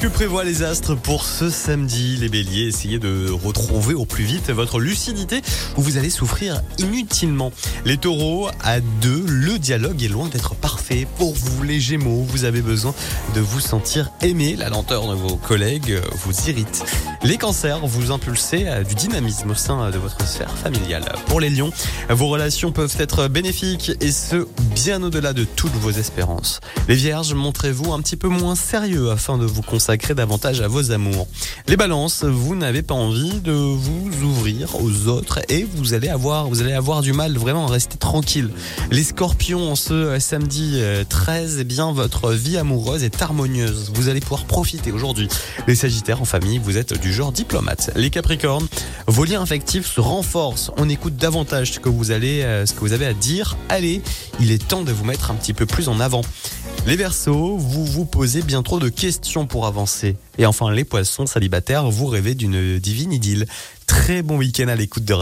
Que prévoient les astres pour ce samedi Les béliers, essayez de retrouver au plus vite votre lucidité ou vous allez souffrir inutilement. Les taureaux, à deux, le dialogue est loin d'être parfait. Pour vous les gémeaux, vous avez besoin de vous sentir aimé. La lenteur de vos collègues vous irrite. Les cancers, vous impulsez du dynamisme au sein de votre sphère familiale. Pour les lions, vos relations peuvent être bénéfiques et ce, bien au-delà de toutes vos espérances. Les vierges, montrez-vous un petit peu moins sérieux afin de vous consacrer davantage à vos amours. Les balances, vous n'avez pas envie de vous ouvrir aux autres et vous allez avoir, vous allez avoir du mal vraiment à rester tranquille. Les scorpions, ce samedi 13, eh bien, votre vie amoureuse est harmonieuse. Vous allez pouvoir profiter aujourd'hui. Les sagittaires en famille, vous êtes du genre diplomate. Les capricornes, vos liens affectifs se renforcent. On écoute davantage ce que vous allez, ce que vous avez à dire. Allez, il est temps de vous mettre un petit peu plus en avant. Les Verseaux, vous vous posez bien trop de questions pour avancer. Et enfin, les Poissons célibataires, vous rêvez d'une divine idylle. Très bon week-end à l'écoute de